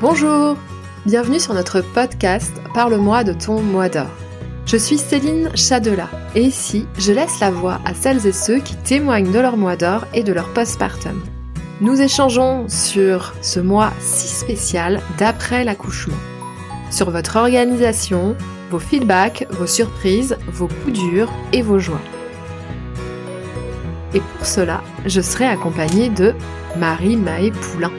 Bonjour Bienvenue sur notre podcast Parle-moi de ton mois d'or. Je suis Céline Chadela et ici, je laisse la voix à celles et ceux qui témoignent de leur mois d'or et de leur postpartum. Nous échangeons sur ce mois si spécial d'après l'accouchement, sur votre organisation, vos feedbacks, vos surprises, vos coups durs et vos joies. Et pour cela, je serai accompagnée de Marie Maë Poulain.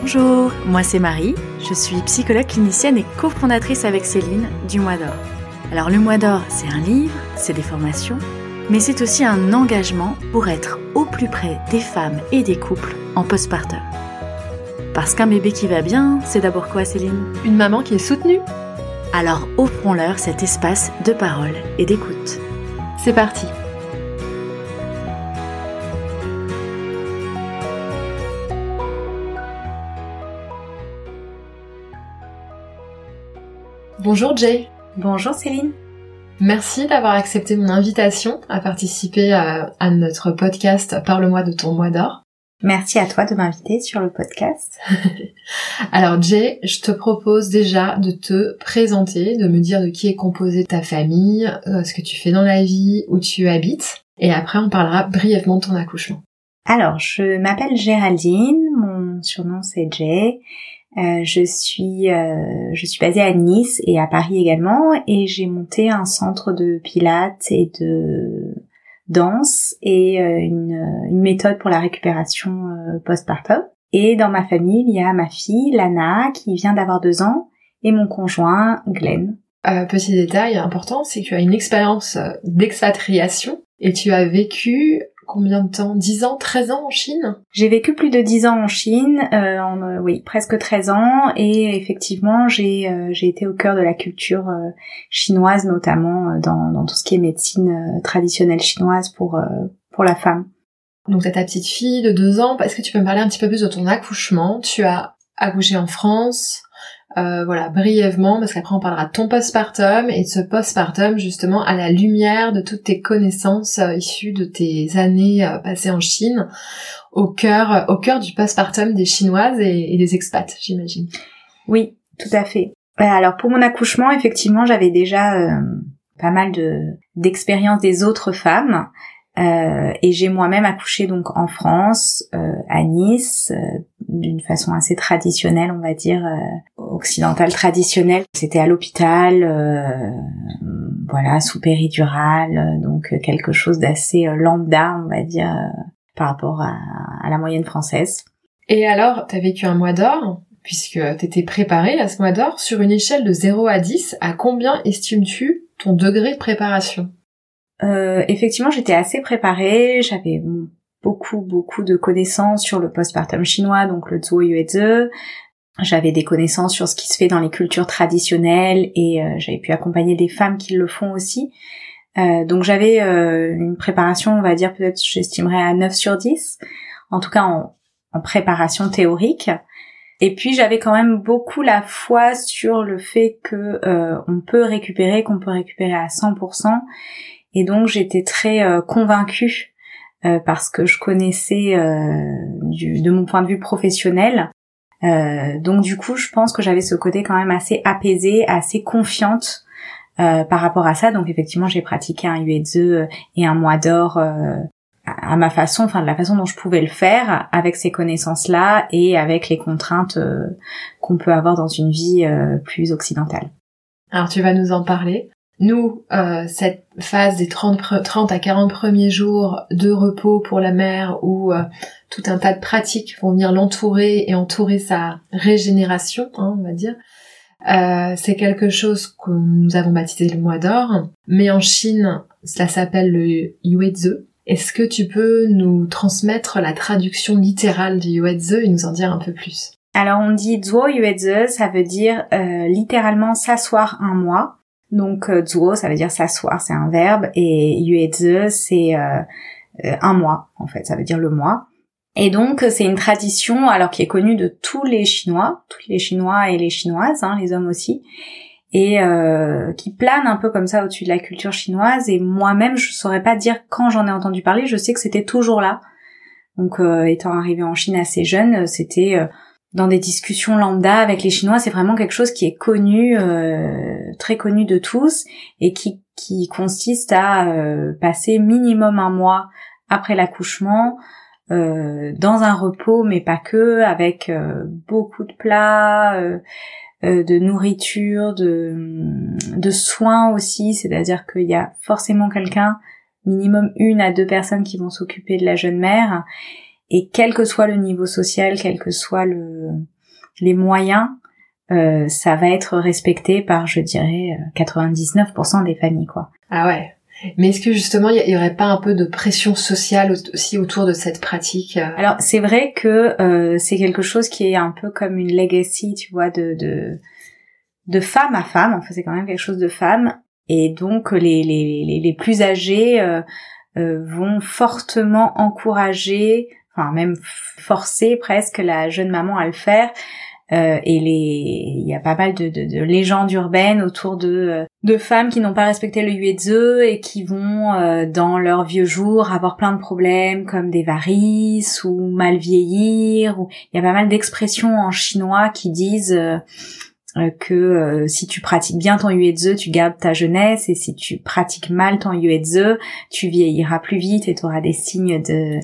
Bonjour, moi c'est Marie, je suis psychologue clinicienne et cofondatrice avec Céline du Mois d'Or. Alors le Mois d'Or, c'est un livre, c'est des formations, mais c'est aussi un engagement pour être au plus près des femmes et des couples en postpartum. Parce qu'un bébé qui va bien, c'est d'abord quoi Céline? Une maman qui est soutenue. Alors offrons-leur cet espace de parole et d'écoute. C'est parti Bonjour Jay. Bonjour Céline. Merci d'avoir accepté mon invitation à participer à, notre podcast Parle-moi de ton mois d'or. Merci à toi de m'inviter sur le podcast. Alors Jay, je te propose déjà de te présenter, de me dire de qui est composée ta famille, euh, ce que tu fais dans la vie, où tu habites, et après on parlera brièvement de ton accouchement. Alors, je m'appelle Géraldine, mon surnom c'est Jay. Euh, je suis euh, je suis basée à Nice et à Paris également et j'ai monté un centre de pilates et de danse et euh, une, une, méthode pour la récupération postpartum. Et dans ma famille, il y a ma fille Lana qui vient d'avoir deux ans et mon conjoint Glenn. petit détail important, c'est que tu as une expérience d'expatriation et tu as vécu combien de temps? 10 ans? 13 ans en Chine? J'ai vécu plus de 10 ans en Chine, euh, en, euh, oui, presque 13 ans, et effectivement, j'ai euh, j'ai été au cœur de la culture euh, chinoise, notamment dans, dans tout ce qui est médecine traditionnelle chinoise pour, pour la femme. Donc t'as ta petite fille de 2 ans, est-ce que tu peux me parler un petit peu plus de ton accouchement? Tu as accouché en France, euh, voilà, brièvement, parce qu'après on parlera de ton postpartum et de ce postpartum justement à la lumière de toutes tes connaissances euh, issues de tes années euh, passées en Chine, au cœur, au cœur du postpartum des Chinoises et, des expats, j'imagine. Oui, tout à fait. Alors pour mon accouchement, effectivement, j'avais déjà pas mal de des autres femmes. Euh, et j'ai moi-même accouché donc en France, euh, à Nice, euh, d'une façon assez traditionnelle, on va dire occidentale traditionnelle. C'était à l'hôpital, voilà, sous péridurale, donc quelque chose d'assez lambda, on va dire, par rapport à, à, la moyenne française. Et alors, t'as vécu un mois d'or puisque t'étais préparée à ce mois d'or, sur une échelle de 0 à 10, à combien estimes-tu ton degré de préparation? Euh, effectivement, j'étais assez préparée. J'avais beaucoup, beaucoup de connaissances sur le postpartum chinois, donc le Zuo Yuezhe. J'avais des connaissances sur ce qui se fait dans les cultures traditionnelles et euh, j'avais pu accompagner des femmes qui le font aussi. Euh, donc j'avais euh, une préparation, on va dire peut-être j'estimerais à 9 sur 10, en tout cas en, en préparation théorique. Et puis j'avais quand même beaucoup la foi sur le fait que on peut récupérer, qu'on peut récupérer à 100%, et donc j'étais très euh, convaincue euh, parce que je connaissais euh, du, de mon point de vue professionnel. donc du coup, je pense que j'avais ce côté quand même assez apaisé, assez confiante par rapport à ça. Donc effectivement, j'ai pratiqué un UEZE et un mois d'or à ma façon, enfin de la façon dont je pouvais le faire, avec ces connaissances-là et avec les contraintes qu'on peut avoir dans une vie plus occidentale. Alors tu vas nous en parler. Nous, euh, cette phase des 30, 30 à 40 premiers jours de repos pour la mère où euh, tout un tas de pratiques vont venir l'entourer et entourer sa régénération, hein, on va dire, euh, c'est quelque chose que nous avons baptisé le mois d'or. Mais en Chine, cela s'appelle le Yuezhe. Est-ce que tu peux nous transmettre la traduction littérale du Yuezhe et nous en dire un peu plus? Alors on dit Zuo Yuezhe, ça veut dire littéralement s'asseoir un mois. Donc euh, zuo, ça veut dire s'asseoir, c'est un verbe, et yueze, c'est euh, euh, un mois, en fait, ça veut dire le mois. Et donc c'est une tradition, alors qui est connue de tous les Chinois, tous les Chinois et les Chinoises, hein, les hommes aussi, et euh, qui plane un peu comme ça au-dessus de la culture chinoise. Et moi-même, je saurais pas dire quand j'en ai entendu parler. Je sais que c'était toujours là. Donc, étant arrivée en Chine assez jeune, c'était dans des discussions lambda avec les Chinois, c'est vraiment quelque chose qui est connu, très connu de tous, et qui, qui consiste à passer minimum un mois après l'accouchement euh, dans un repos, mais pas que, avec euh, beaucoup de plats, euh, de nourriture, de, de soins aussi, c'est-à-dire qu'il y a forcément quelqu'un, minimum une à deux personnes qui vont s'occuper de la jeune mère, et quel que soit le niveau social, quels que soient le, les moyens, ça va être respecté par, je dirais, 99% des familles, quoi. Ah ouais. Mais est-ce que justement il y, aurait pas un peu de pression sociale aussi autour de cette pratique euh? Alors c'est vrai que euh, c'est quelque chose qui est un peu comme une legacy, tu vois, de de, de femme à femme. Enfin c'est quand même quelque chose de femme. Et donc les les les, les plus âgés euh, euh, vont fortement encourager, enfin même forcer presque la jeune maman à le faire. Euh, et les, il y a pas mal de, de, de légendes urbaines autour de euh, de femmes qui n'ont pas respecté le yuezhe et qui vont euh, dans leurs vieux jours avoir plein de problèmes comme des varices ou mal vieillir. Ou il y a pas mal d'expressions en chinois qui disent que euh, si tu pratiques bien ton yuezhe, tu gardes ta jeunesse et si tu pratiques mal ton yuezhe, tu vieilliras plus vite et tu auras des signes de,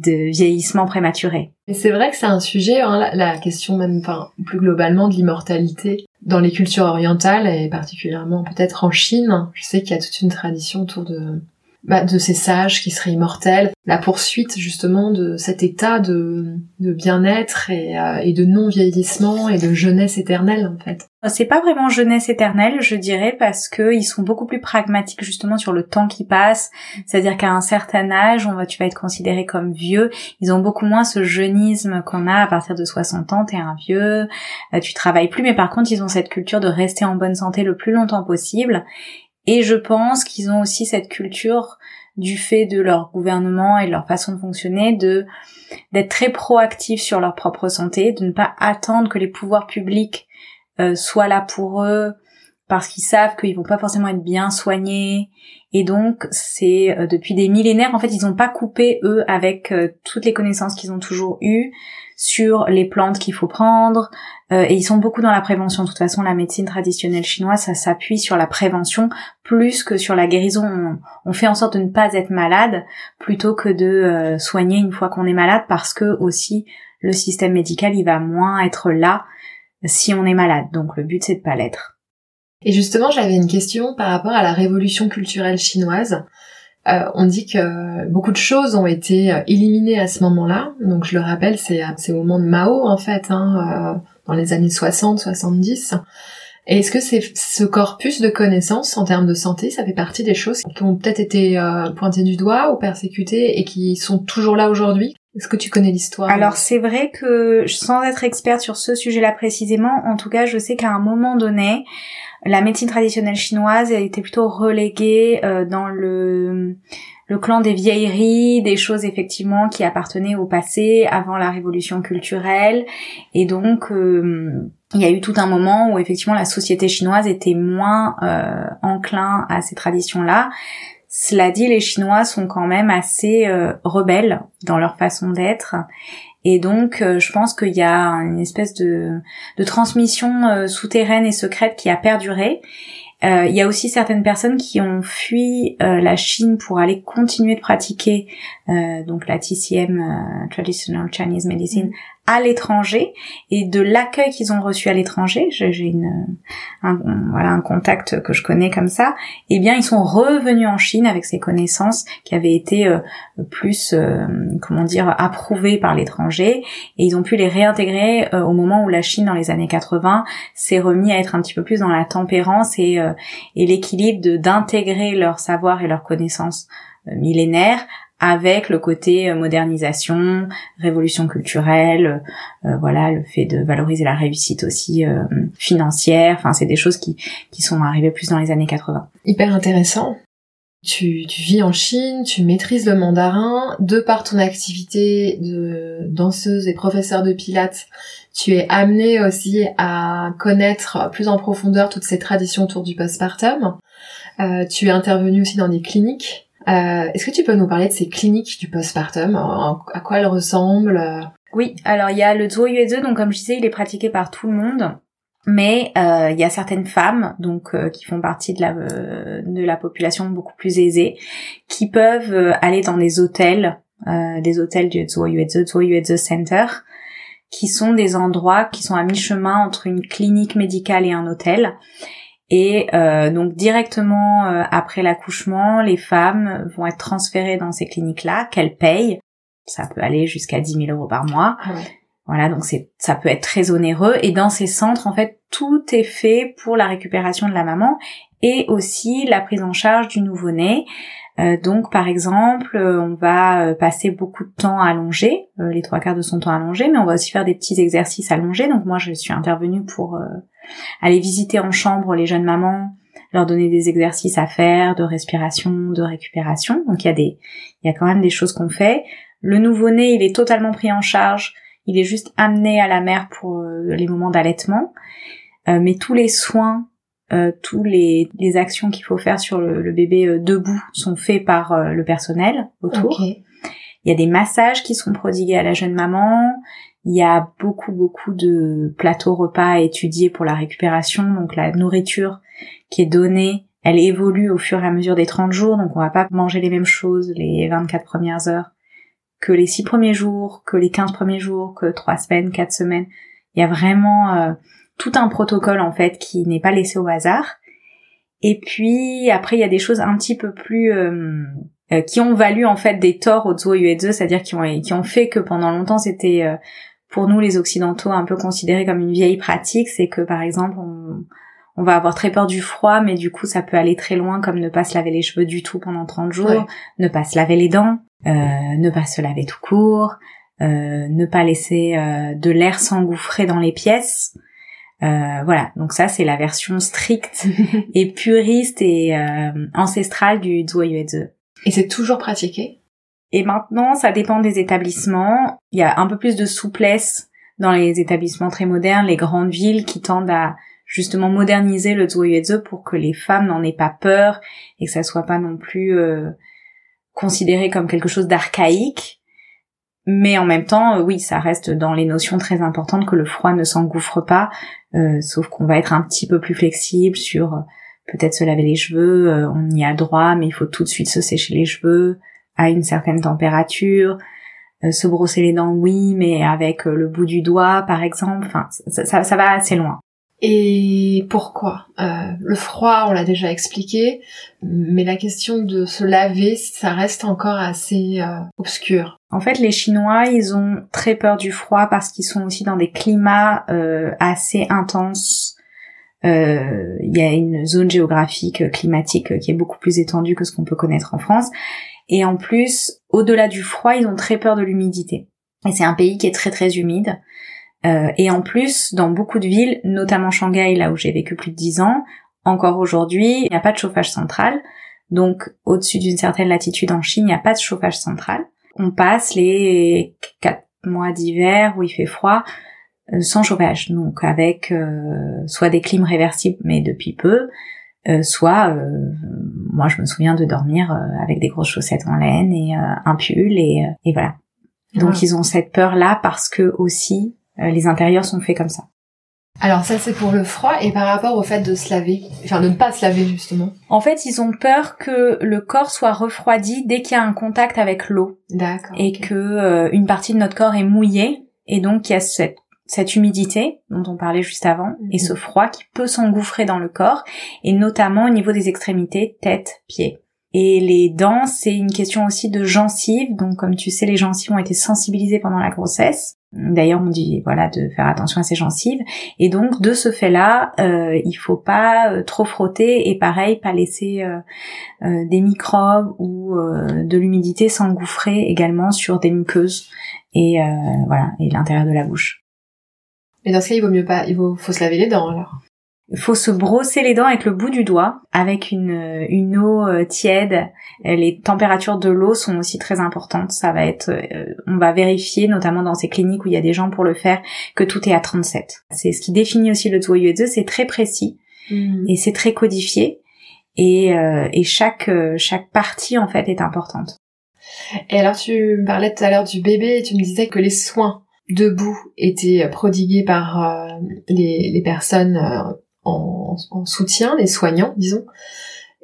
de vieillissement prématuré. C'est vrai que c'est un sujet, hein, la, la, question même, enfin plus globalement de l'immortalité dans les cultures orientales et particulièrement peut-être en Chine. Je sais qu'il y a toute une tradition autour de bah, de ces sages qui seraient immortels, la poursuite justement de cet état de, de bien-être et, euh, et, de non-vieillissement et de jeunesse éternelle en fait. C'est pas vraiment jeunesse éternelle, je dirais, parce que ils sont beaucoup plus pragmatiques justement sur le temps qui passe. C'est-à-dire qu'à un certain âge, on va, tu vas être considéré comme vieux. Ils ont beaucoup moins ce jeunisme qu'on a à partir de 60 ans. T'es un vieux, euh, tu travailles plus, mais par contre, ils ont cette culture de rester en bonne santé le plus longtemps possible. Et je pense qu'ils ont aussi cette culture du fait de leur gouvernement et de leur façon de fonctionner, de d'être très proactifs sur leur propre santé, de ne pas attendre que les pouvoirs publics euh, soient là pour eux parce qu'ils savent qu'ils vont pas forcément être bien soignés. Et donc c'est euh, depuis des millénaires en fait ils n'ont pas coupé eux avec euh, toutes les connaissances qu'ils ont toujours eues sur les plantes qu'il faut prendre, euh, et ils sont beaucoup dans la prévention. De toute façon, la médecine traditionnelle chinoise, ça s'appuie sur la prévention plus que sur la guérison. On, fait en sorte de ne pas être malade plutôt que de euh, soigner une fois qu'on est malade, parce que aussi le système médical, il va moins être là si on est malade. Donc le but, c'est de pas l'être. Et justement, j'avais une question par rapport à la révolution culturelle chinoise. Euh, on dit que beaucoup de choses ont été éliminées à ce moment-là. Donc je le rappelle, c'est au moment de Mao en fait, hein, dans les années 60-70. Et est-ce que c'est ce corpus de connaissances en termes de santé, ça fait partie des choses qui ont peut-être été pointées du doigt ou persécutées et qui sont toujours là aujourd'hui? Est-ce que tu connais l'histoire? Alors c'est vrai que sans être experte sur ce sujet-là précisément, en tout cas je sais qu'à un moment donné, la médecine traditionnelle chinoise a été plutôt reléguée euh, dans le le clan des vieilleries, des choses effectivement qui appartenaient au passé, avant la révolution culturelle, et donc euh, il y a eu tout un moment où effectivement la société chinoise était moins euh, enclin à ces traditions-là. Cela dit, les Chinois sont quand même assez rebelles dans leur façon d'être et donc, euh, je pense qu'il y a une espèce de, transmission euh, souterraine et secrète qui a perduré. Euh, il y a aussi certaines personnes qui ont fui la Chine pour aller continuer de pratiquer donc la TCM, Traditional Chinese Medicine, à l'étranger et de l'accueil qu'ils ont reçu à l'étranger, j'ai une un, voilà un contact que je connais comme ça, eh bien ils sont revenus en Chine avec ces connaissances qui avaient été euh, plus euh, comment dire approuvées par l'étranger. Et ils ont pu les réintégrer euh, au moment où la Chine dans les années 80 s'est remis à être un petit peu plus dans la tempérance et et l'équilibre d'intégrer leur savoir et leurs connaissances millénaires avec le côté euh, modernisation, révolution culturelle, euh, voilà, le fait de valoriser la réussite aussi euh, financière. Enfin, c'est des choses qui qui sont arrivées plus dans les années 80. Hyper intéressant. Tu, tu vis en Chine, tu maîtrises le mandarin, de par ton activité de danseuse et professeur de pilates, tu es amenée aussi à connaître plus en profondeur toutes ces traditions autour du postpartum. Euh, tu es intervenue aussi dans des cliniques euh, Est-ce que tu peux nous parler de ces cliniques du postpartum? À quoi elles ressemblent? Oui, alors il y a le Zuoyueze, donc comme je disais, il est pratiqué par tout le monde. Mais euh, il y a certaines femmes, donc euh, qui font partie de la euh, de la population beaucoup plus aisée, qui peuvent aller dans des hôtels, des hôtels du Zuoyueze, Zuoyueze Center, qui sont des endroits qui sont à mi-chemin entre une clinique médicale et un hôtel. Et donc directement après l'accouchement, les femmes vont être transférées dans ces cliniques-là, qu'elles payent. Ça peut aller jusqu'à 10 000 euros par mois. Ah voilà, donc c'est ça peut être très onéreux et dans ces centres en fait tout est fait pour la récupération de la maman et aussi la prise en charge du nouveau-né. Euh, donc par exemple, euh, on va euh, passer beaucoup de temps allongé, les trois quarts de son temps allongé, mais on va aussi faire des petits exercices allongés. Donc moi je suis intervenue pour aller visiter en chambre les jeunes mamans, leur donner des exercices à faire de respiration, de récupération. Donc il y a des il y a quand même des choses qu'on fait. Le nouveau-né, il est totalement pris en charge il est juste amené à la mère pour euh, les moments d'allaitement. Euh, mais tous les soins, euh, tous les, les actions qu'il faut faire sur le, bébé debout sont faits par le personnel autour. Il y a des massages qui sont prodigués à la jeune maman. Il y a beaucoup beaucoup de plateaux repas à étudier pour la récupération, donc la nourriture qui est donnée, elle évolue au fur et à mesure des 30 jours, donc on va pas manger les mêmes choses les 24 premières heures que les six premiers jours, que les 15 premiers jours, que trois semaines, quatre semaines. Il y a vraiment euh, tout un protocole en fait qui n'est pas laissé au hasard. Et puis après il y a des choses un petit peu plus euh, euh, qui ont valu en fait des torts au Zuo c'est-à-dire qui ont qui ont fait que pendant longtemps c'était pour nous les occidentaux un peu considéré comme une vieille pratique, c'est que par exemple on, on va avoir très peur du froid, mais du coup ça peut aller très loin comme ne pas se laver les cheveux du tout pendant 30 jours, ne pas se laver les dents, euh, ne pas se laver tout court, euh, ne pas laisser euh, de l'air s'engouffrer dans les pièces. Voilà, donc ça c'est la version stricte et puriste et ancestrale du Zuoyueze. Et c'est toujours pratiqué? Et maintenant, ça dépend des établissements. Il y a un peu plus de souplesse dans les établissements très modernes, les grandes villes qui tendent à justement moderniser le Zuoyueze pour que les femmes n'en aient pas peur et que ça soit pas non plus considéré comme quelque chose d'archaïque, mais en même temps, euh, oui, ça reste dans les notions très importantes que le froid ne s'engouffre pas, euh, sauf qu'on va être un petit peu plus flexible sur euh, peut-être se laver les cheveux, on y a droit, mais il faut tout de suite se sécher les cheveux à une certaine température, se brosser les dents, oui, mais avec le bout du doigt, par exemple. Enfin, ça, ça va assez loin. Et pourquoi? Euh, Le froid, on l'a déjà expliqué, mais la question de se laver, ça reste encore assez euh, obscur. En fait, les Chinois, ils ont très peur du froid parce qu'ils sont aussi dans des climats euh, assez intenses. Il y a une zone géographique climatique qui est beaucoup plus étendue que ce qu'on peut connaître en France. Et en plus, au-delà du froid, ils ont très peur de l'humidité. Et c'est un pays qui est très très humide. Euh, et en plus, dans beaucoup de villes, notamment Shanghai, là où j'ai vécu plus de 10 ans, encore aujourd'hui, il n'y a pas de chauffage central. Donc, au-dessus d'une certaine latitude en Chine, il n'y a pas de chauffage central. On passe les 4 mois d'hiver où il fait froid euh, sans chauffage. Donc, avec euh, soit des clims réversibles, mais depuis peu, soit, moi je me souviens de dormir avec des grosses chaussettes en laine et un pull et, et voilà. Donc, ils ont cette peur-là parce que aussi, euh, les intérieurs sont faits comme ça. Alors ça c'est pour le froid et par rapport au fait de se laver, enfin de ne pas se laver justement. En fait ils ont peur que le corps soit refroidi dès qu'il y a un contact avec l'eau. D'accord. Et que euh, une partie de notre corps est mouillée et donc il y a cette, cette humidité dont on parlait juste avant et ce mhm. froid qui peut s'engouffrer dans le corps et notamment au niveau des extrémités, tête, pied. Et les dents, c'est une question aussi de gencives. Donc, comme tu sais, les gencives ont été sensibilisées pendant la grossesse. D'ailleurs, on dit voilà de faire attention à ses gencives. Et donc, de ce fait-là, euh, il faut pas euh, trop frotter et pareil, pas laisser euh, euh, des microbes ou de l'humidité s'engouffrer également sur des muqueuses et voilà et l'intérieur de la bouche. Mais dans ce cas, il vaut mieux pas, il faut se laver les dents alors. Il faut se brosser les dents avec le bout du doigt, avec une, une eau euh, tiède. Les températures de l'eau sont aussi très importantes. Ça va être, euh, on va vérifier, notamment dans ces cliniques où il y a des gens pour le faire, que tout est à 37. C'est ce qui définit aussi le Zuoyueze, c'est très précis mm. et c'est très codifié. Et, euh, et chaque, chaque partie en fait est importante. Et alors tu me parlais tout à l'heure du bébé et tu me disais que les soins debout était prodigué par les, les, personnes en, en, soutien, les soignants, disons,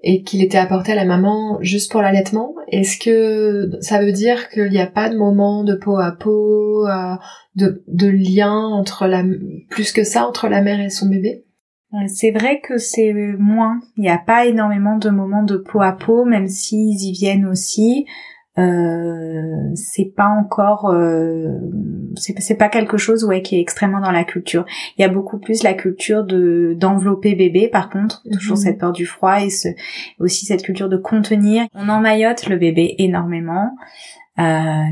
et qu'il était apporté à la maman juste pour l'allaitement, est-ce que ça veut dire qu'il n'y a pas de moment de peau à peau, euh, de, de lien entre la, plus que ça entre la mère et son bébé? Euh, c'est vrai que c'est moins. Il n'y a pas énormément de moments de peau à peau, même s'ils y viennent aussi euh, c'est pas encore euh, c'est pas quelque chose ouais qui est extrêmement dans la culture. Il y a beaucoup plus la culture de d'envelopper bébé par contre. Toujours mhm. cette peur du froid et ce, aussi cette culture de contenir. On emmaillote le bébé énormément. Euh,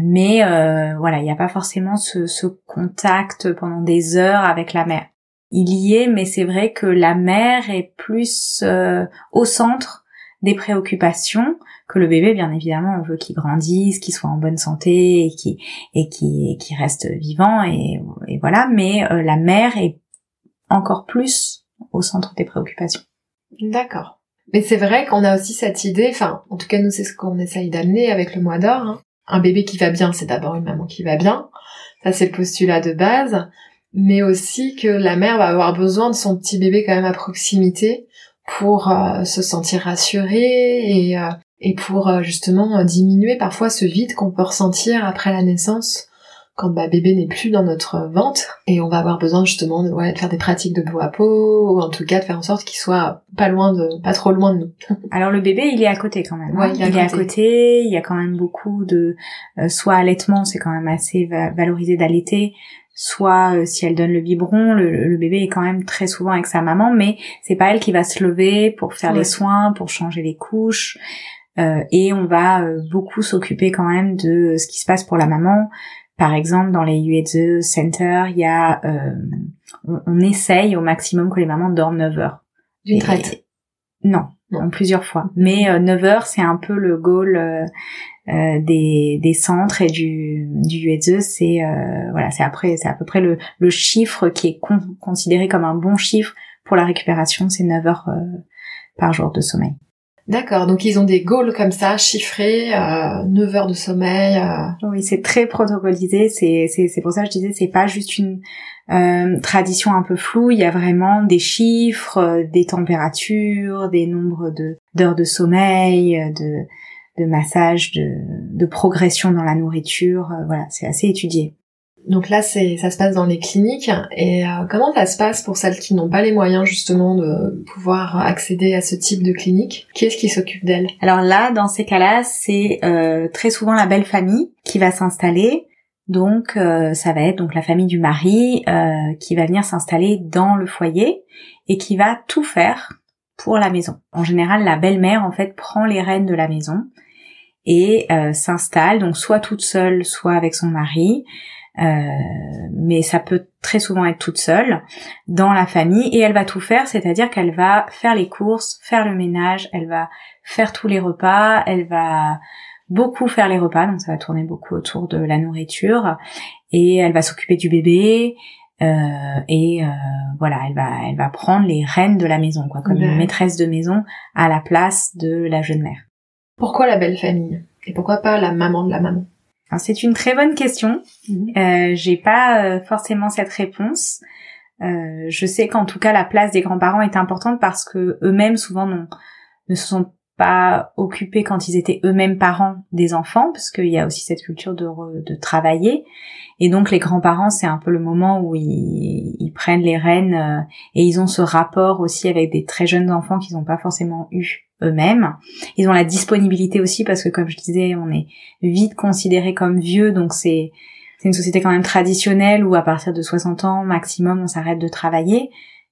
mais euh, voilà il n'y a pas forcément ce, ce contact pendant des heures avec la mère. Il y est mais c'est vrai que la mère est plus euh, au centre des préoccupations que le bébé, bien évidemment, on veut qu'il grandisse, qu'il soit en bonne santé et qu'il et qui qui reste vivant et, et voilà. Mais euh, la mère est encore plus au centre des préoccupations. D'accord. Mais c'est vrai qu'on a aussi cette idée, enfin, en tout cas nous c'est ce qu'on essaye d'amener avec le mois d'or. Hein. Un bébé qui va bien, c'est d'abord une maman qui va bien. Ça c'est le postulat de base. Mais aussi que la mère va avoir besoin de son petit bébé quand même à proximité pour euh, se sentir rassurée et, euh, et pour euh, justement diminuer parfois ce vide qu'on peut ressentir après la naissance quand bah, bébé n'est plus dans notre ventre et on va avoir besoin justement de, ouais, de faire des pratiques de peau à peau ou en tout cas de faire en sorte qu'il soit pas loin de pas trop loin de nous. Alors le bébé il est à côté quand même. Hein. il, est, à, côté. Il y a quand même beaucoup de euh, soit allaitement c'est quand même assez valorisé d'allaiter soit si elle donne le biberon, le, bébé est quand même très souvent avec sa maman, mais c'est pas elle qui va se lever pour faire les soins, pour changer les couches. Euh, et on va euh, beaucoup s'occuper quand même de ce qui se passe pour la maman. Par exemple, dans les UEZ Center, il y a, euh, on, essaye au maximum que les mamans dorment 9 heures. D'une traite Non, non, plusieurs fois. Mais 9 heures, c'est un peu le goal des, des centres et du, du C'est voilà, c'est après, c'est à peu près le, le chiffre qui est considéré comme un bon chiffre pour la récupération, c'est 9 heures par jour de sommeil. D'accord, donc ils ont des goals comme ça, chiffrés, euh, 9 heures de sommeil. Euh. Oui, c'est très protocolisé, c'est, c'est, c'est pour ça que je disais, c'est pas juste une euh, tradition un peu floue, il y a vraiment des chiffres, euh, des températures, des nombres de, d'heures de sommeil, euh, de, de massage, de, de progression dans la nourriture, voilà, c'est assez étudié. Donc là, c'est ça se passe dans les cliniques. Et euh, comment ça se passe pour celles qui n'ont pas les moyens justement de pouvoir accéder à ce type de clinique? Qui est-ce qui s'occupe d'elles? Alors là, dans ces cas-là, c'est euh, très souvent la belle famille qui va s'installer. Donc euh, ça va être donc la famille du mari qui va venir s'installer dans le foyer et qui va tout faire pour la maison. En général, la belle-mère en fait prend les rênes de la maison et s'installe donc soit toute seule, soit avec son mari. Euh, mais ça peut très souvent être toute seule dans la famille et elle va tout faire, c'est-à-dire qu'elle va faire les courses, faire le ménage, elle va faire tous les repas, elle va beaucoup faire les repas, donc ça va tourner beaucoup autour de la nourriture et elle va s'occuper du bébé. Euh, et euh, voilà, elle va, elle va prendre les rênes de la maison, quoi, comme une maîtresse de maison à la place de la jeune mère. Pourquoi la belle famille? Et pourquoi pas la maman de la maman? C'est une très bonne question. Mhm. Euh, J'ai pas euh, forcément cette réponse. Euh, je sais qu'en tout cas la place des grands-parents est importante parce que eux-mêmes souvent ne se sont pas occupés quand ils étaient eux-mêmes parents des enfants, parce qu'il y a aussi cette culture de, de travailler. Et donc les grands-parents, c'est un peu le moment où ils, ils prennent les rênes euh, et ils ont ce rapport aussi avec des très jeunes enfants qu'ils n'ont pas forcément eu eux-mêmes. Ils ont la disponibilité aussi parce que comme je disais, on est vite considéré comme vieux, donc c'est c'est une société quand même traditionnelle où à partir de 60 ans maximum on s'arrête de travailler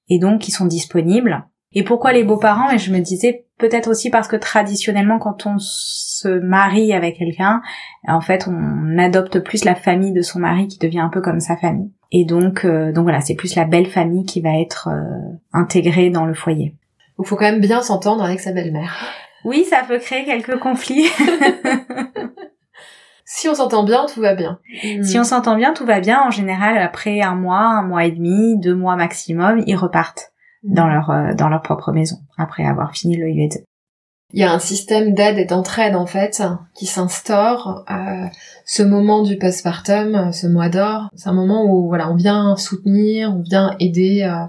et donc ils sont disponibles. Et pourquoi les beaux-parents? Et je me disais peut-être aussi parce que traditionnellement quand on se marie avec quelqu'un, en fait on adopte plus la famille de son mari qui devient un peu comme sa famille. Et donc euh, donc voilà, c'est plus la belle famille qui va être euh, intégrée dans le foyer. Il faut quand même bien s'entendre avec sa belle-mère. Oui, ça peut créer quelques conflits. si on s'entend bien, tout va bien. Si on s'entend bien, tout va bien. En général, après un mois, un mois et demi, deux mois maximum, ils repartent dans mm. leur euh, dans leur propre maison après avoir fini le UED. il y a un système d'aide et d'entraide en fait qui s'instaure. Euh, ce moment du postpartum, ce mois d'or, c'est un moment où voilà, on vient soutenir, on vient aider euh,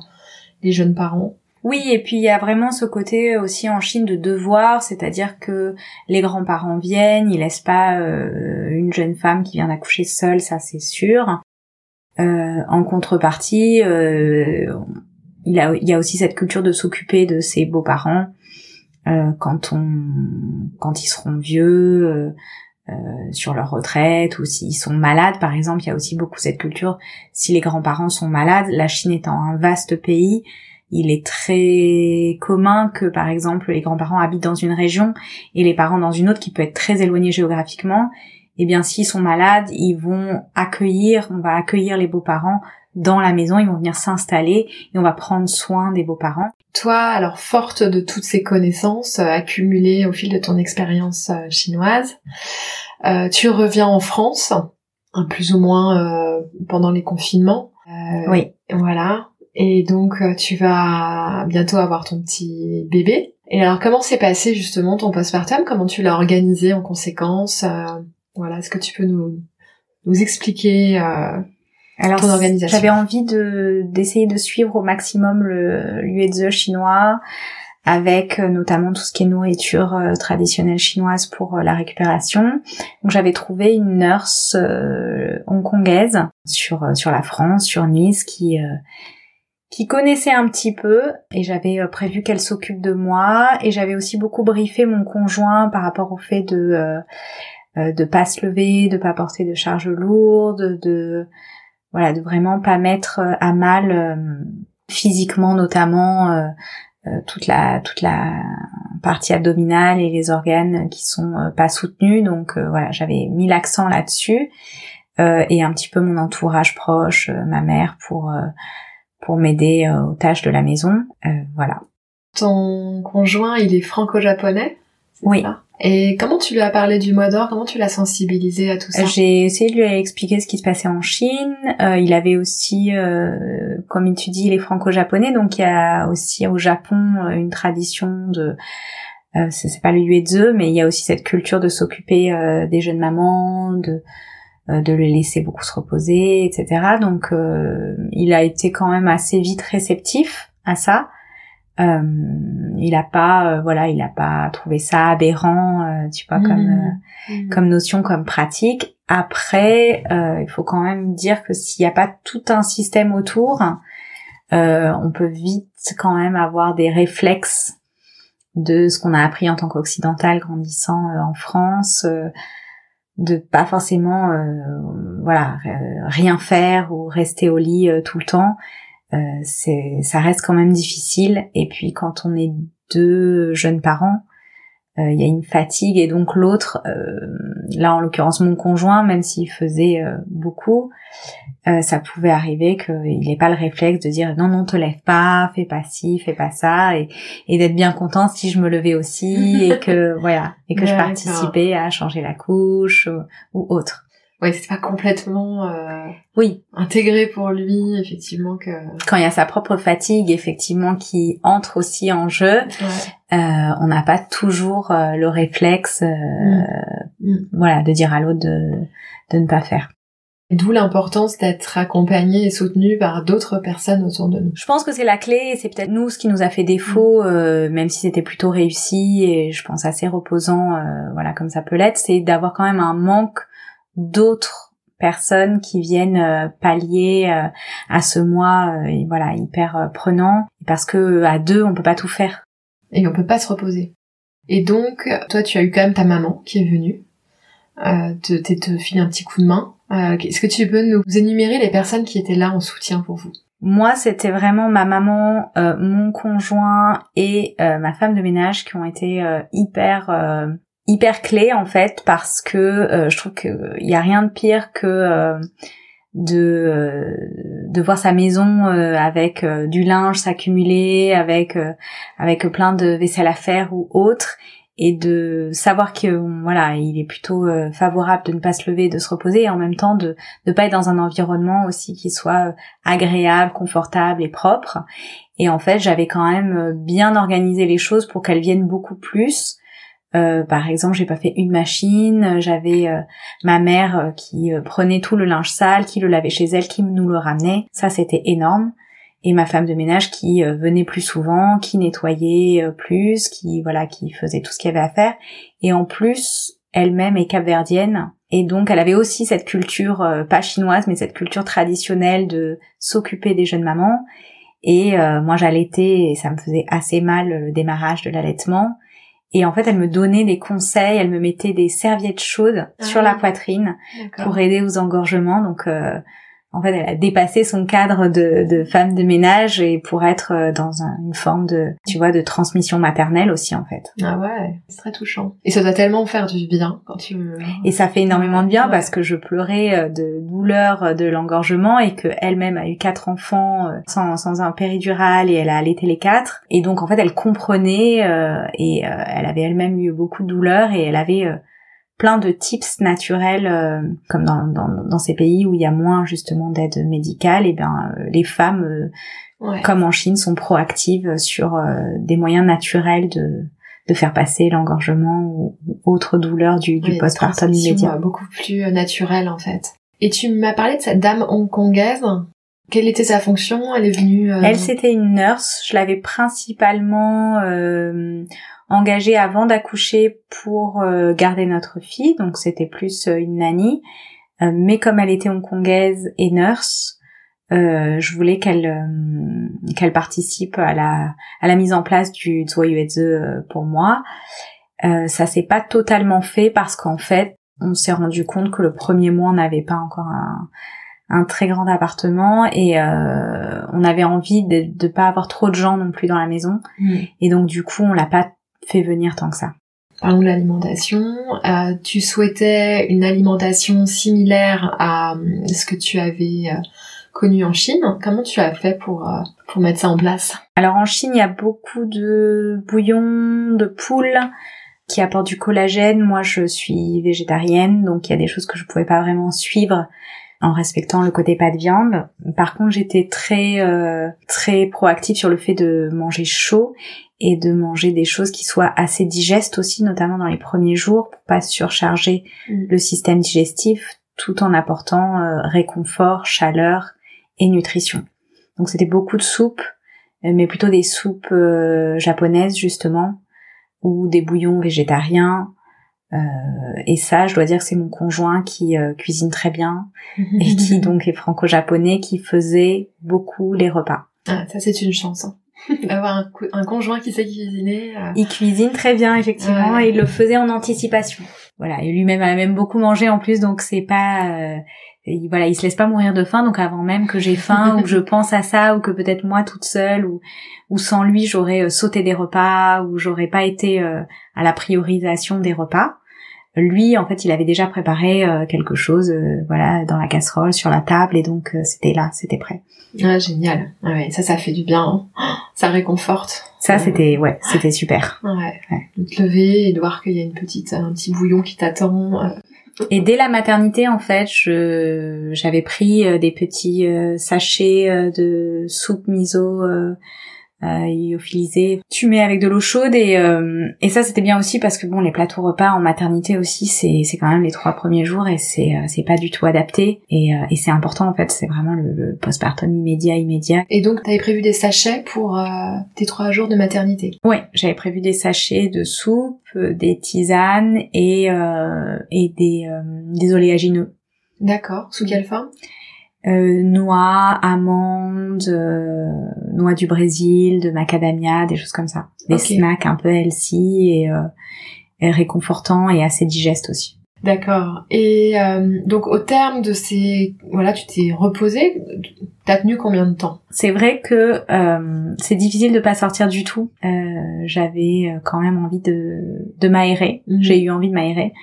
les jeunes parents. Oui, et puis il y a vraiment ce côté aussi en Chine de devoir, c'est-à-dire que les grands-parents viennent, ils laissent pas euh, une jeune femme qui vient d'accoucher seule, ça c'est sûr. Euh, en contrepartie, euh, il, y a aussi cette culture de s'occuper de ses beaux-parents euh, quand on, quand ils seront vieux, euh, euh, sur leur retraite ou s'ils sont malades, par exemple. Il y a aussi beaucoup cette culture. Si les grands-parents sont malades, la Chine étant un vaste pays, il est très commun que, par exemple, les grands-parents habitent dans une région et les parents dans une autre qui peut être très éloignée géographiquement. Eh bien, s'ils sont malades, ils vont accueillir, on va accueillir les beaux-parents dans la maison, ils vont venir s'installer et on va prendre soin des beaux-parents. Toi, alors forte de toutes ces connaissances euh, accumulées au fil de ton expérience euh, chinoise, euh, tu reviens en France, hein, plus ou moins pendant les confinements. oui. Voilà. Et donc tu vas bientôt avoir ton petit bébé. Et alors comment s'est passé justement ton postpartum? Comment tu l'as organisé en conséquence? Voilà, est-ce que tu peux nous nous expliquer alors, j'avais envie de d'essayer de suivre au maximum le l'UEZE chinois avec euh, notamment tout ce qui est nourriture euh, traditionnelle chinoise pour euh, la récupération. Donc j'avais trouvé une nurse hongkongaise sur sur la France, sur Nice qui qui connaissait un petit peu. Et j'avais prévu qu'elle s'occupe de moi. Et j'avais aussi beaucoup briefé mon conjoint par rapport au fait de de pas se lever, de pas porter de charges lourdes, de voilà, de vraiment pas mettre euh, à mal euh, physiquement notamment euh, toute la toute la partie abdominale et les organes qui sont pas soutenus. Donc voilà, j'avais mis l'accent là-dessus et un petit peu mon entourage proche, ma mère pour pour m'aider aux tâches de la maison. voilà. Ton conjoint, il est franco-japonais? Oui. Et comment tu lui as parlé du mois d'or Comment tu l'as sensibilisé à tout ça? J'ai essayé de lui expliquer ce qui se passait en Chine. Euh, il avait aussi, euh, comme tu dis, il est franco-japonais, donc il y a aussi au Japon euh, une tradition de, euh, c'est pas le yuezu, mais il y a aussi cette culture de s'occuper euh, des jeunes mamans, de de le laisser beaucoup se reposer, etc. Donc il a été quand même assez vite réceptif à ça. Euh, il a pas, euh, voilà, il a pas trouvé ça aberrant, euh, tu vois, comme mmh. Mmh. comme notion, comme pratique. Après, il faut quand même dire que s'il n'y a pas tout un système autour, on peut vite quand même avoir des réflexes de ce qu'on a appris en tant qu'occidental grandissant en France, de pas forcément, voilà, rien faire ou rester au lit tout le temps. Euh, c'est ça reste quand même difficile. Et puis quand on est deux jeunes parents, euh, il y a une fatigue. Et donc l'autre, euh, là en l'occurrence mon conjoint, même s'il faisait beaucoup, ça pouvait arriver qu'il n'ait pas le réflexe de dire non non te lève pas, fais pas ci, fais pas ça et, et d'être bien content si je me levais aussi et que voilà et que je participais à changer la couche ou autre ouais c'est pas complètement euh, oui intégré pour lui effectivement que quand il y a sa propre fatigue effectivement qui entre aussi en jeu euh, on n'a pas toujours euh, le réflexe mm. Mm. voilà de dire à l'autre de de ne pas faire D'où l'importance d'être accompagné et soutenu par d'autres personnes autour de nous. Je pense que c'est la clé, c'est peut-être nous ce qui nous a fait défaut, mm. même si c'était plutôt réussi et je pense assez reposant, voilà comme ça peut l'être, c'est d'avoir quand même un manque d'autres personnes qui viennent euh, pallier euh, à ce mois euh, et voilà hyper prenant. Parce que à deux on peut pas tout faire. Et on peut pas se reposer. Et donc toi tu as eu quand même ta maman qui est venue te, te, te filer un petit coup de main. Est-ce que tu peux nous énumérer les personnes qui étaient là en soutien pour vous? Moi, c'était vraiment ma maman, mon conjoint et ma femme de ménage qui ont été hyper hyper clé en fait parce que euh, je trouve qu'il y a rien de pire que euh, de euh, de voir sa maison avec du linge s'accumuler avec avec plein de vaisselle à faire ou autre et de savoir que voilà il est plutôt favorable de ne pas se lever de se reposer et en même temps de ne pas être dans un environnement aussi qui soit agréable confortable et propre. Et en fait j'avais quand même bien organisé les choses pour qu'elles viennent beaucoup plus Euh, par exemple, j'ai pas fait une machine. J'avais euh, ma mère euh, qui prenait tout le linge sale, qui le lavait chez elle, qui nous le ramenait. Ça, c'était énorme. Et ma femme de ménage qui venait plus souvent, qui nettoyait plus, qui voilà, qui faisait tout ce qu'il y avait à faire. Et en plus, elle-même est capverdienne. Et donc, elle avait aussi cette culture, pas chinoise, mais cette culture traditionnelle de s'occuper des jeunes mamans. Et moi, j'allaitais et ça me faisait assez mal le démarrage de l'allaitement. Et en fait, elle me donnait des conseils, elle me mettait des serviettes chaudes ah sur la poitrine pour aider aux engorgements. Donc, euh, en fait, elle a dépassé son cadre de, de femme de ménage et pour être euh, dans une forme de, tu vois, de transmission maternelle aussi, en fait. Ah ouais, c'est très touchant. Et ça doit tellement faire du bien quand tu... Et ça fait énormément de bien parce que je pleurais euh, de douleur euh, de l'engorgement et que elle-même a eu quatre enfants sans, sans un péridural et elle a allaité les quatre. Et donc, en fait, elle comprenait euh, et elle avait elle-même eu beaucoup de douleur et elle avait plein de tips naturels, euh, comme dans, dans, dans, ces pays où il y a moins justement d'aide médicale, et bien euh, les femmes, euh, comme en Chine, sont proactives sur des moyens naturels de, de faire passer l'engorgement ou, autre douleur du, du postpartum immédiat. Beaucoup plus naturel en fait. Et tu m'as parlé de cette dame hongkongaise. Quelle était sa fonction? Elle est venue. Elle c'était une nurse. Je l'avais principalement engagée avant d'accoucher pour euh, garder notre fille, donc c'était plus euh, une nanny. Euh, mais comme elle était hongkongaise et nurse, je voulais qu'elle qu'elle participe à la à la mise en place du Zuoyueze pour moi. ça s'est pas totalement fait parce qu'en fait, on s'est rendu compte que le premier mois on n'avait pas encore un, un très grand appartement et on avait envie de ne pas avoir trop de gens non plus dans la maison mm. et donc du coup on l'a pas fait venir tant que ça. Parlons de l'alimentation. Euh, tu souhaitais une alimentation similaire à euh, ce que tu avais euh, connu en Chine. Comment tu as fait pour pour mettre ça en place? Alors en Chine, il y a beaucoup de bouillons, de poules qui apportent du collagène. Moi, je suis végétarienne, donc il y a des choses que je pouvais pas vraiment suivre en respectant le côté pas de viande. Par contre, j'étais très très proactive sur le fait de manger chaud et de manger des choses qui soient assez digestes aussi, notamment dans les premiers jours, pour pas surcharger mm. le système digestif, tout en apportant euh, réconfort, chaleur et nutrition. Donc c'était beaucoup de soupes, euh, mais plutôt des soupes euh, japonaises justement, ou des bouillons végétariens. et ça, je dois dire que c'est mon conjoint qui cuisine très bien et qui donc est franco-japonais, qui faisait beaucoup les repas. Ah, ça c'est une chance. Hein. D'avoir un, conjoint qui sait cuisiner. Euh. Il cuisine très bien, effectivement, et il le faisait en anticipation. Voilà, et lui-même a même beaucoup mangé en plus, donc c'est pas... Euh, voilà, il se laisse pas mourir de faim, donc avant même que j'ai faim ou que je pense à ça, ou que peut-être moi toute seule, ou, ou sans lui j'aurais euh, sauté des repas, ou j'aurais pas été à la priorisation des repas. Lui, en fait, il avait déjà préparé quelque chose, voilà, dans la casserole, sur la table, et donc c'était là, c'était prêt. Ah génial. Ah ouais, ça ça fait du bien. Hein. Ça réconforte. Ça c'était ouais, c'était super. Ouais. De te lever et de voir qu'il y a une petite un petit bouillon qui t'attend. Euh. Et dès la maternité en fait, je j'avais pris euh, des petits euh, sachets de soupe miso euh, Tu mets avec de l'eau chaude et euh, et ça c'était bien aussi parce que bon les plateaux repas en maternité aussi c'est c'est quand même les trois premiers jours et c'est euh, c'est pas du tout adapté et euh, et c'est important en fait c'est vraiment le, le postpartum immédiat immédiat. Et donc t'avais prévu des sachets pour tes trois jours de maternité? Ouais j'avais prévu des sachets de soupe, des tisanes et et des des oléagineux. D'accord. Sous quelle forme? Euh, noix, amandes, euh, noix du Brésil, de macadamia, des choses comme ça. Des snacks un peu healthy et, euh, et réconfortants et assez digestes aussi. D'accord. Et euh, donc au terme de ces, voilà, tu t'es reposé. T'as tenu combien de temps? C'est vrai que euh, c'est difficile de pas sortir du tout. Euh, J'avais quand même envie de, de m'aérer. Mhm. J'ai eu envie de m'aérer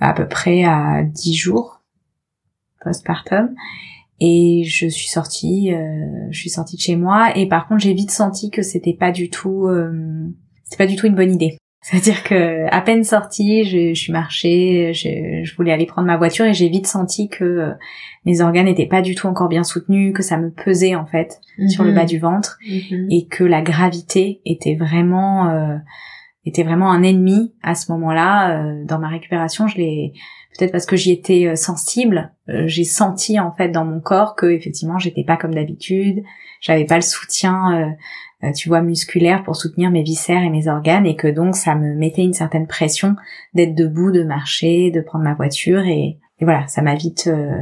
à peu près à 10 jours postpartum. Et je suis sortie, euh, je suis sortie de chez moi. Et par contre, j'ai vite senti que c'était pas du tout, euh, c'était pas du tout une bonne idée. C'est-à-dire que à peine sortie, je, je suis marchée, je, je, voulais aller prendre ma voiture et j'ai vite senti que euh, mes organes n'étaient pas du tout encore bien soutenus, que ça me pesait en fait sur le mhm. bas du ventre mhm. et que la gravité était vraiment était vraiment un ennemi à ce moment-là. dans ma récupération, je l'ai peut-être parce que j'y étais sensible, j'ai senti en fait dans mon corps que effectivement j'étais pas comme d'habitude, j'avais pas le soutien euh, tu vois, musculaire pour soutenir mes viscères et mes organes et que donc ça me mettait une certaine pression d'être debout, de marcher, de prendre ma voiture et, voilà, ça m'a vite euh,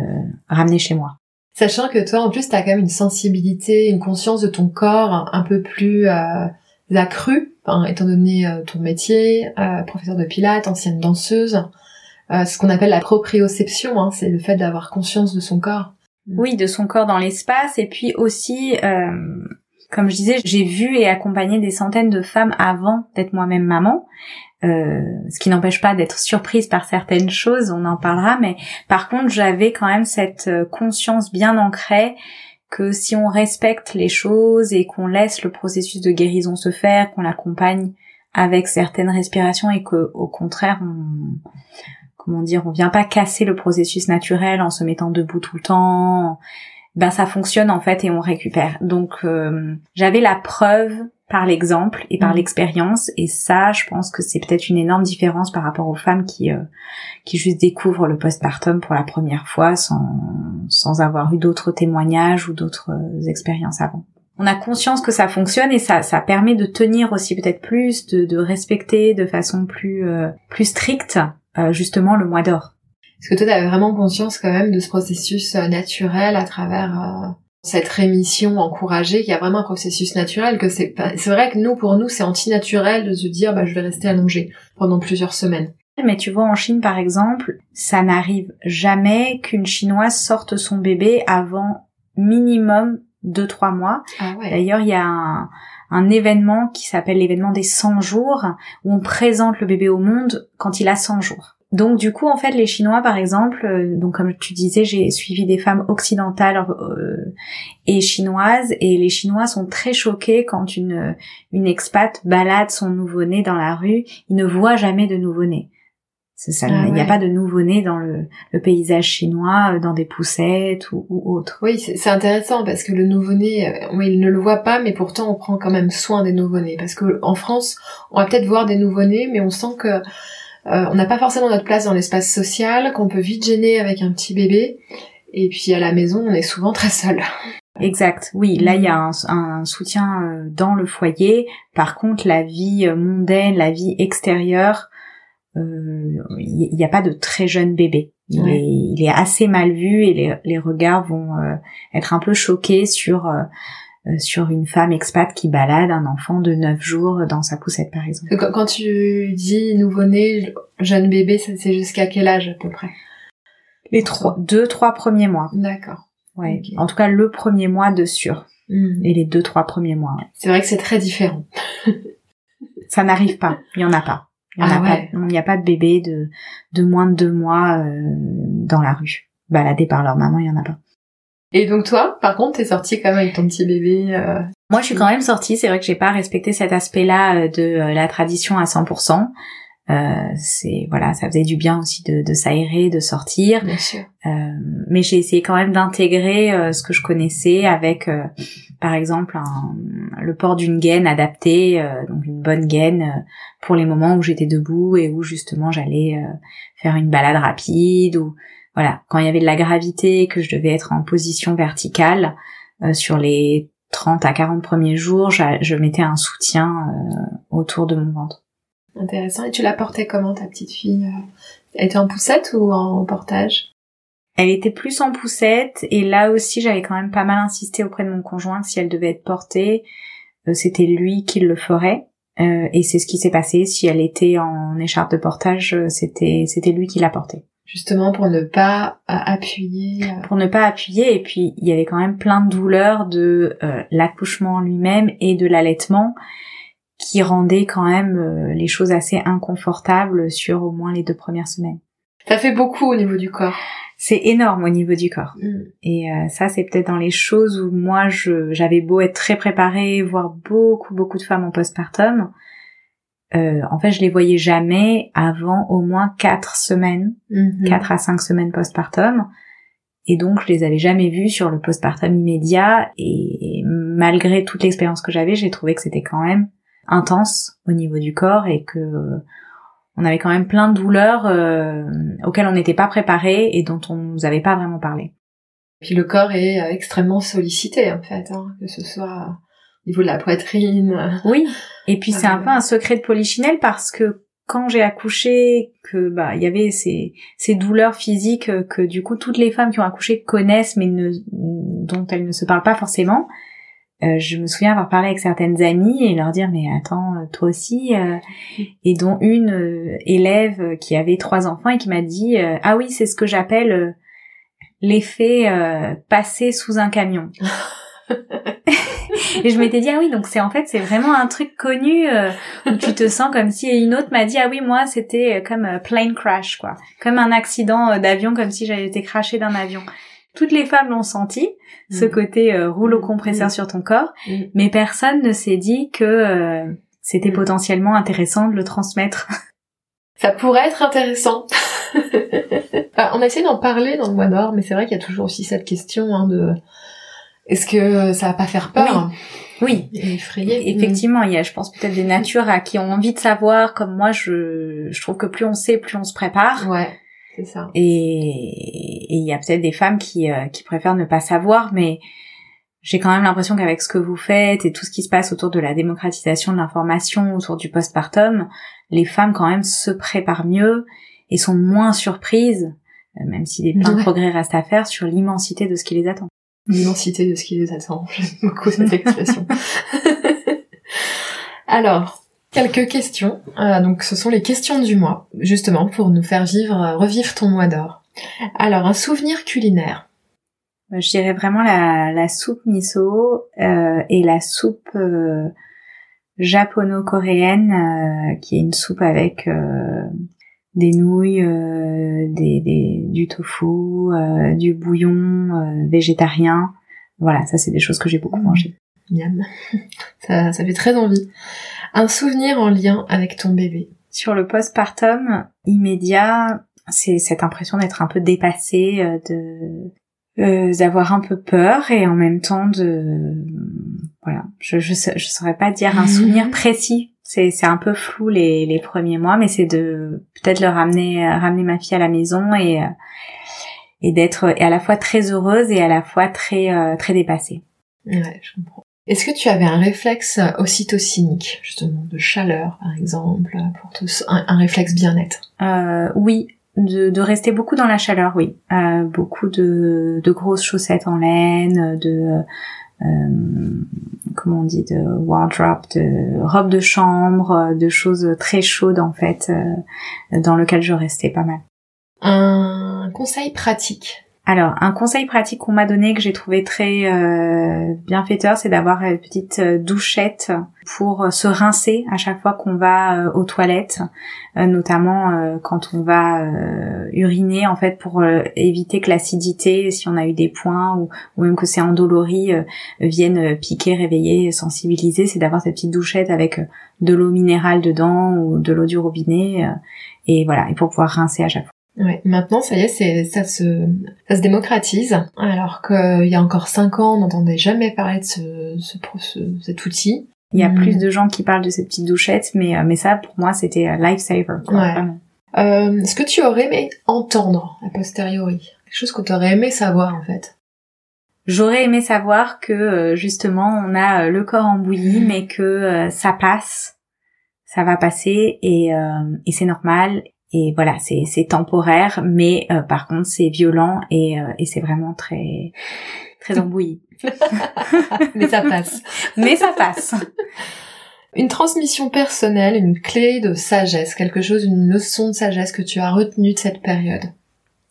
ramené chez moi. Sachant que toi, en plus, tu as quand même une sensibilité, une conscience de ton corps un peu plus euh, accrue, étant donné euh, ton métier, professeur de pilates, ancienne danseuse, ce qu'on appelle la proprioception, hein, c'est le fait d'avoir conscience de son corps. Oui, de son corps dans l'espace, et puis aussi comme je disais, j'ai vu et accompagné des centaines de femmes avant d'être moi-même maman. Euh, ce qui n'empêche pas d'être surprise par certaines choses, on en parlera, mais par contre j'avais quand même cette euh, conscience bien ancrée que si on respecte les choses et qu'on laisse le processus de guérison se faire, qu'on l'accompagne avec certaines respirations et que au contraire on comment dire, on vient pas casser le processus naturel en se mettant debout tout le temps, ben ça fonctionne en fait et on récupère. Donc euh, j'avais la preuve par l'exemple et par mm. l'expérience et ça je pense que c'est peut-être une énorme différence par rapport aux femmes qui euh, qui juste découvrent le postpartum pour la première fois sans sans avoir eu d'autres témoignages ou d'autres euh, expériences avant. On a conscience que ça fonctionne et ça ça permet de tenir aussi peut-être plus de, de respecter de façon plus plus stricte justement le mois d'or. Est-ce que toi, tu avais vraiment conscience quand même de ce processus euh, naturel à travers euh, cette rémission encouragée, qu'il y a vraiment un processus naturel, que c'est c'est vrai que nous, pour nous, c'est antinaturel de se dire, bah, je vais rester allongée pendant plusieurs semaines. Mais tu vois, en Chine, par exemple, ça n'arrive jamais qu'une Chinoise sorte son bébé avant minimum 2-3 mois. Ah ouais. D'ailleurs, il y a un, un événement qui s'appelle l'événement des 100 jours, où on présente le bébé au monde quand il a 100 jours. Donc du coup, en fait, les Chinois, par exemple, euh, donc comme tu disais, j'ai suivi des femmes occidentales euh, et chinoises, et les Chinois sont très choqués quand une une expat balade son nouveau-né dans la rue. Ils ne voient jamais de nouveau-né. C'est ça. Ah il n'y a pas de nouveau-né dans le, paysage chinois, euh, dans des poussettes ou, ou autre. Oui, c'est intéressant parce que le nouveau-né, oui, il ne le voit pas, mais pourtant on prend quand même soin des nouveau-nés. Parce que en France, on va peut-être voir des nouveau-nés, mais on sent que euh, on n'a pas forcément notre place dans l'espace social, qu'on peut vite gêner avec un petit bébé. Et puis à la maison, on est souvent très seul. Exact. Oui, là il y a un, un, soutien euh, dans le foyer. Par contre, la vie euh, mondaine, la vie extérieure, il n'y a pas de très jeune bébé. Il, est, il est, assez mal vu et les, les regards vont être un peu choqués sur euh, sur une femme expat qui balade un enfant de 9 jours dans sa poussette par exemple. Quand tu dis nouveau-né, jeune bébé, c'est jusqu'à quel âge à peu près? Les trois, deux, trois premiers mois. D'accord. Ouais. En tout cas, le premier mois de sûr. Hmm. Et les deux, trois premiers mois. C'est vrai que c'est très différent. Ça n'arrive pas. Il y en a pas. Il n'y ah a, a, pas de bébé de, de moins de deux mois euh, dans la rue. Baladé par leur maman, il y en a pas. Et donc toi, par contre, t'es sortie quand même avec ton petit bébé. Euh... Moi, je suis quand même sortie. C'est vrai que j'ai pas respecté cet aspect-là euh, de la tradition à 100%. Euh, c'est voilà, ça faisait du bien aussi de, de s'aérer, de sortir. Bien sûr. Euh, mais j'ai essayé quand même d'intégrer euh, ce que je connaissais avec, par exemple, le port d'une gaine adaptée, donc une bonne gaine pour les moments où j'étais debout et où justement j'allais faire une balade rapide ou voilà, quand il y avait de la gravité, que je devais être en position verticale, euh, sur les 30 à 40 premiers jours, je, mettais un soutien euh, autour de mon ventre. Intéressant. Et tu la portais comment, ta petite fille? Elle était en poussette ou en portage? Elle était plus en poussette, et là aussi, j'avais quand même pas mal insisté auprès de mon conjoint si elle devait être portée, euh, c'était lui qui le ferait. et c'est ce qui s'est passé. Si elle était en écharpe de portage, c'était c'était lui qui la portait justement pour ne pas euh, appuyer. Euh. Pour ne pas appuyer et puis il y avait quand même plein de douleurs de euh, l'accouchement lui-même et de l'allaitement qui rendaient quand même les choses assez inconfortables sur au moins les deux premières semaines. Ça fait beaucoup au niveau du corps. C'est énorme au niveau du corps. Mm. Et ça, c'est peut-être dans les choses où moi, j'avais beau être très préparée, voir beaucoup, beaucoup de femmes en postpartum. Euh, en fait, je les voyais jamais avant au moins quatre semaines, mhm. quatre à cinq semaines postpartum. Et donc, je les avais jamais vues sur le postpartum immédiat. Et malgré toute l'expérience que j'avais, j'ai trouvé que c'était quand même intense au niveau du corps et que on avait quand même plein de douleurs auxquelles on n'était pas préparé et dont on nous avait pas vraiment parlé. Puis le corps est extrêmement sollicité en fait, hein, que ce soit au niveau de la poitrine. Oui. Et puis c'est un peu un secret de polichinelle parce que quand j'ai accouché, que bah il y avait ces, ces douleurs physiques que du coup toutes les femmes qui ont accouché connaissent mais ne, dont elles ne se parlent pas forcément. Euh, je me souviens avoir parlé avec certaines amies et leur dire mais attends toi aussi euh, et dont une euh, élève qui avait trois enfants et qui m'a dit ah oui c'est ce que j'appelle l'effet passer sous un camion. Et je m'étais dit ah oui donc c'est en fait c'est vraiment un truc connu euh, où tu te sens comme si une autre m'a dit ah oui moi c'était euh, comme plane crash quoi. Comme un accident euh, d'avion comme si j'avais été crashée d'un avion toutes les femmes l'ont senti ce mm. côté rouleau mm. compresseur mm. sur ton corps mais personne ne s'est dit que c'était potentiellement intéressant de le transmettre ça pourrait être intéressant on a essayé d'en parler dans le mois d'or mais c'est vrai qu'il y a toujours aussi cette question hein, de est-ce que ça va pas faire peur? Oui. Effrayer. Effectivement, il y a, je pense, peut-être des natures à qui ont envie de savoir, comme moi, je, je trouve que plus on sait, plus on se prépare. Ouais. C'est ça. Et il y a peut-être des femmes qui, euh, qui préfèrent ne pas savoir, mais j'ai quand même l'impression qu'avec ce que vous faites et tout ce qui se passe autour de la démocratisation de l'information, autour du postpartum, les femmes quand même se préparent mieux et sont moins surprises, euh, même si des plein de progrès restent à faire, sur l'immensité de ce qui les attend l'immensité de ce qui les attend. J'aime beaucoup cette expression. Alors, quelques questions. Euh, donc, ce sont les questions du mois, justement, pour nous faire vivre, euh, revivre ton mois d'or. Alors, un souvenir culinaire. Euh, je dirais vraiment la, la soupe miso euh, et la soupe euh, japono-coréenne, qui est une soupe avec des nouilles, euh, des, des, du tofu, euh, du bouillon euh, végétarien. Voilà, ça c'est des choses que j'ai beaucoup mangées. Miam. Ça, ça fait très envie. Un souvenir en lien avec ton bébé. Sur le postpartum immédiat, c'est cette impression d'être un peu dépassée, de d'avoir un peu peur et en même temps de voilà, je je, je saurais pas dire un souvenir précis c'est c'est un peu flou les les premiers mois mais c'est de peut-être le ramener ramener ma fille à la maison et et d'être à la fois très heureuse et à la fois très euh, très dépassée. Ouais, je comprends. Est-ce que tu avais un réflexe ocytocinique, justement, de chaleur, par exemple, pour te, un, réflexe bien-être? Euh, Oui, de, de, rester beaucoup dans la chaleur, oui. Euh, beaucoup de, de grosses chaussettes en laine, de euh, comment on dit, de wardrobe, de robe de chambre, euh, de choses très chaudes en fait, euh, dans lequel je restais pas mal. Un conseil pratique? Alors, un conseil pratique qu'on m'a donné que j'ai trouvé très euh, bienfaiteur, c'est d'avoir une petite euh, douchette pour euh, se rincer à chaque fois qu'on va euh, aux toilettes, notamment quand on va uriner, en fait, pour éviter que l'acidité, si on a eu des points ou, ou même que c'est endolori, vienne piquer, réveiller, sensibiliser. C'est d'avoir cette petite douchette avec de l'eau minérale dedans ou de l'eau du robinet, et voilà, et pour pouvoir rincer à chaque fois. Ouais, maintenant ça y est, c'est ça se ça se démocratise. Alors qu'il y a encore cinq ans, on n'entendait jamais parler de ce, ce, cet outil. Il y a plus hmm. de gens qui parlent de cette petite douchette, mais euh, mais ça pour moi c'était lifesaver. Ouais. Euh, Est-ce que tu aurais aimé entendre a posteriori? Quelque chose que tu aurais aimé savoir en fait J'aurais aimé savoir que euh, justement on a euh, le corps en bouillie, hmm. mais que ça passe, ça va passer et, et c'est normal et voilà, c'est c'est temporaire, mais euh, par contre c'est violent et euh, et c'est vraiment très très embouilli. mais ça passe. mais ça passe. Une transmission personnelle, une clé de sagesse, quelque chose, une leçon de sagesse que tu as retenue de cette période,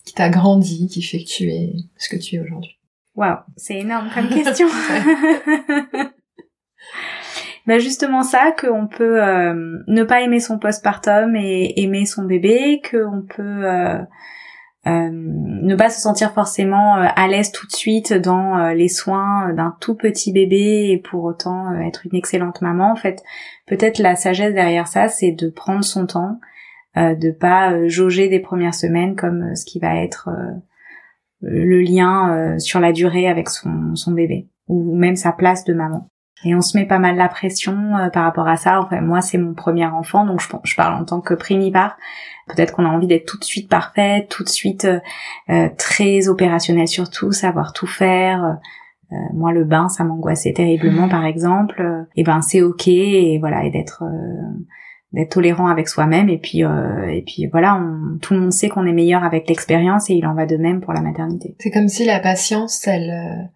qui t'a grandi, qui fait que tu es ce que tu es aujourd'hui. Waouh, c'est énorme comme question. bah justement ça qu'on peut euh, ne pas aimer son postpartum et aimer son bébé qu'on peut euh, euh, ne pas se sentir forcément à l'aise tout de suite dans les soins d'un tout petit bébé et pour autant être une excellente maman. En fait peut-être la sagesse derrière ça c'est de prendre son temps de pas jauger des premières semaines comme ce qui va être le lien sur la durée avec son, son bébé ou même sa place de maman Et on se met pas mal la pression euh, par rapport à ça. Enfin, moi, c'est mon premier enfant, donc je, je parle en tant que primipare. Peut-être qu'on a envie d'être tout de suite parfaite, tout de suite euh, euh très opérationnel sur tout, savoir tout faire. Euh, moi, le bain, ça m'angoissait terriblement, par exemple. Et ben, c'est ok, et voilà, et d'être d'être tolérant avec soi-même et puis et puis voilà on, tout le monde sait qu'on est meilleur avec l'expérience et il en va de même pour la maternité c'est comme si la patience elle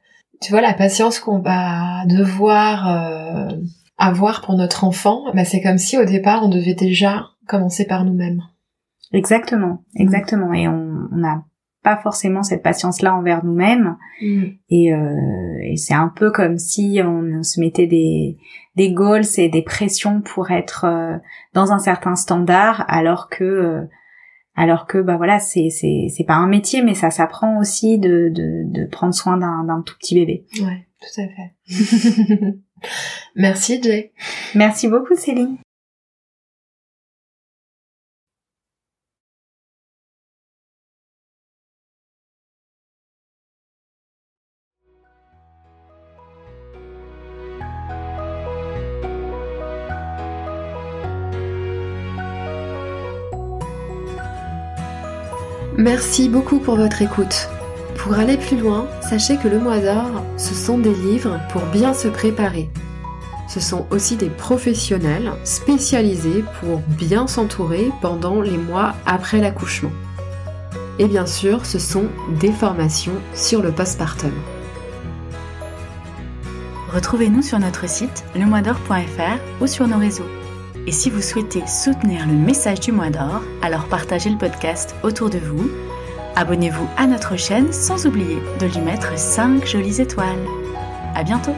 tu vois, la patience qu'on va devoir euh, avoir pour notre enfant, bah, c'est comme si au départ on devait déjà commencer par nous-mêmes. Exactement, mm. exactement. Et on n'a pas forcément cette patience-là envers nous-mêmes. Mm. Et, euh, et c'est un peu comme si on se mettait des, des goals et des pressions pour être euh, dans un certain standard, alors que alors que bah voilà c'est c'est c'est pas un métier mais ça s'apprend aussi de, de de prendre soin d'un d'un tout petit bébé. Ouais tout à fait. Merci Jay. Merci beaucoup Céline Merci beaucoup pour votre écoute. Pour aller plus loin, sachez que le mois d'or, ce sont des livres pour bien se préparer. Ce sont aussi des professionnels spécialisés pour bien s'entourer pendant les mois après l'accouchement. Et bien sûr, ce sont des formations sur le postpartum. Retrouvez-nous sur notre site lemoisdor.fr ou sur nos réseaux. Et si vous souhaitez soutenir le message du mois d'or, alors partagez le podcast autour de vous, abonnez-vous à notre chaîne sans oublier de lui mettre 5 jolies étoiles. À bientôt!